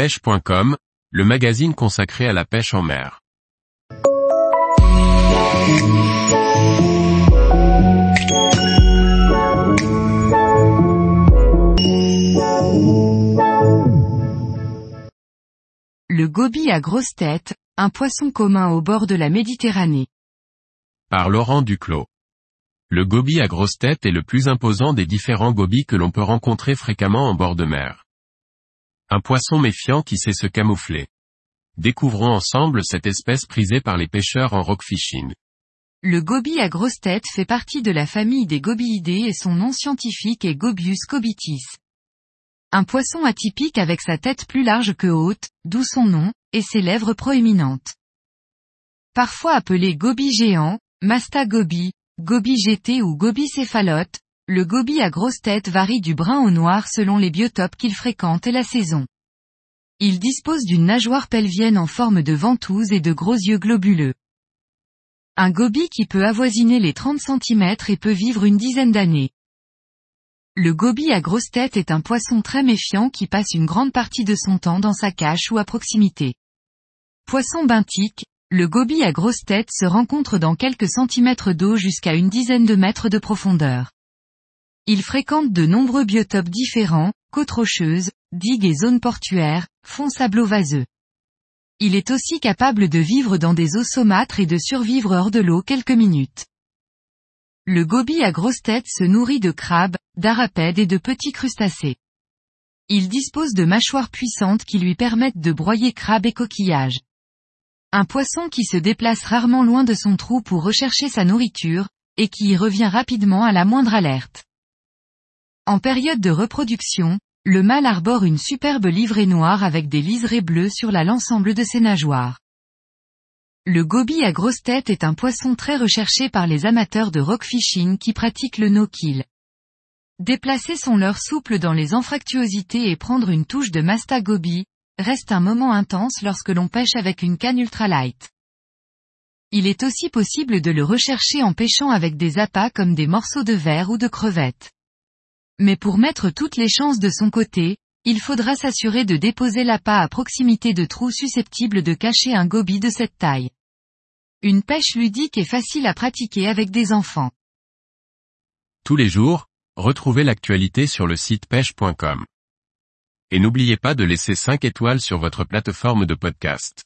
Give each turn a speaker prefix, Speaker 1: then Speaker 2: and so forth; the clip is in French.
Speaker 1: pêche.com, le magazine consacré à la pêche en mer.
Speaker 2: Le goby à grosse tête, un poisson commun au bord de la Méditerranée.
Speaker 1: Par Laurent Duclos. Le goby à grosse tête est le plus imposant des différents gobies que l'on peut rencontrer fréquemment en bord de mer. Un poisson méfiant qui sait se camoufler. Découvrons ensemble cette espèce prisée par les pêcheurs en rock fishing.
Speaker 2: Le goby à grosse tête fait partie de la famille des gobiidés et son nom scientifique est Gobius cobitis. Un poisson atypique avec sa tête plus large que haute, d'où son nom, et ses lèvres proéminentes. Parfois appelé goby géant, masta goby, goby ou goby céphalote, le goby à grosse tête varie du brun au noir selon les biotopes qu'il fréquente et la saison. Il dispose d'une nageoire pelvienne en forme de ventouse et de gros yeux globuleux. Un goby qui peut avoisiner les 30 cm et peut vivre une dizaine d'années. Le goby à grosse tête est un poisson très méfiant qui passe une grande partie de son temps dans sa cache ou à proximité. Poisson benthique, le goby à grosse tête se rencontre dans quelques centimètres d'eau jusqu'à une dizaine de mètres de profondeur. Il fréquente de nombreux biotopes différents, côtes rocheuses, digues et zones portuaires, fonds sablo-vaseux. Il est aussi capable de vivre dans des eaux saumâtres et de survivre hors de l'eau quelques minutes. Le goby à grosse tête se nourrit de crabes, d'arapèdes et de petits crustacés. Il dispose de mâchoires puissantes qui lui permettent de broyer crabes et coquillages. Un poisson qui se déplace rarement loin de son trou pour rechercher sa nourriture, et qui y revient rapidement à la moindre alerte. En période de reproduction, le mâle arbore une superbe livrée noire avec des liserés bleus sur l'ensemble de ses nageoires. Le goby à grosse tête est un poisson très recherché par les amateurs de rock fishing qui pratiquent le no-kill. Déplacer son leurre souple dans les anfractuosités et prendre une touche de masta goby, reste un moment intense lorsque l'on pêche avec une canne ultralight. Il est aussi possible de le rechercher en pêchant avec des appâts comme des morceaux de verre ou de crevettes. Mais pour mettre toutes les chances de son côté, il faudra s'assurer de déposer l'appât à proximité de trous susceptibles de cacher un goby de cette taille. Une pêche ludique est facile à pratiquer avec des enfants.
Speaker 1: Tous les jours, retrouvez l'actualité sur le site pêche.com. Et n'oubliez pas de laisser 5 étoiles sur votre plateforme de podcast.